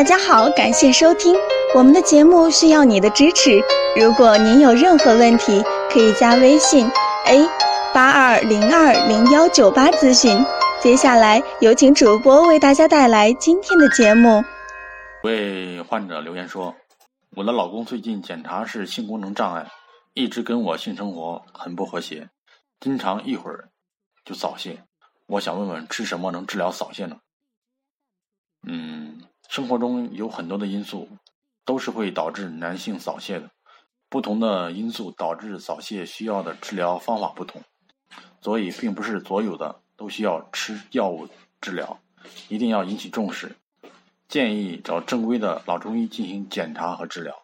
大家好，感谢收听我们的节目，需要你的支持。如果您有任何问题，可以加微信 a 八二零二零幺九八咨询。接下来有请主播为大家带来今天的节目。为患者留言说：“我的老公最近检查是性功能障碍，一直跟我性生活很不和谐，经常一会儿就早泄。我想问问，吃什么能治疗早泄呢？”嗯。生活中有很多的因素，都是会导致男性早泄的。不同的因素导致早泄，需要的治疗方法不同，所以并不是所有的都需要吃药物治疗，一定要引起重视。建议找正规的老中医进行检查和治疗。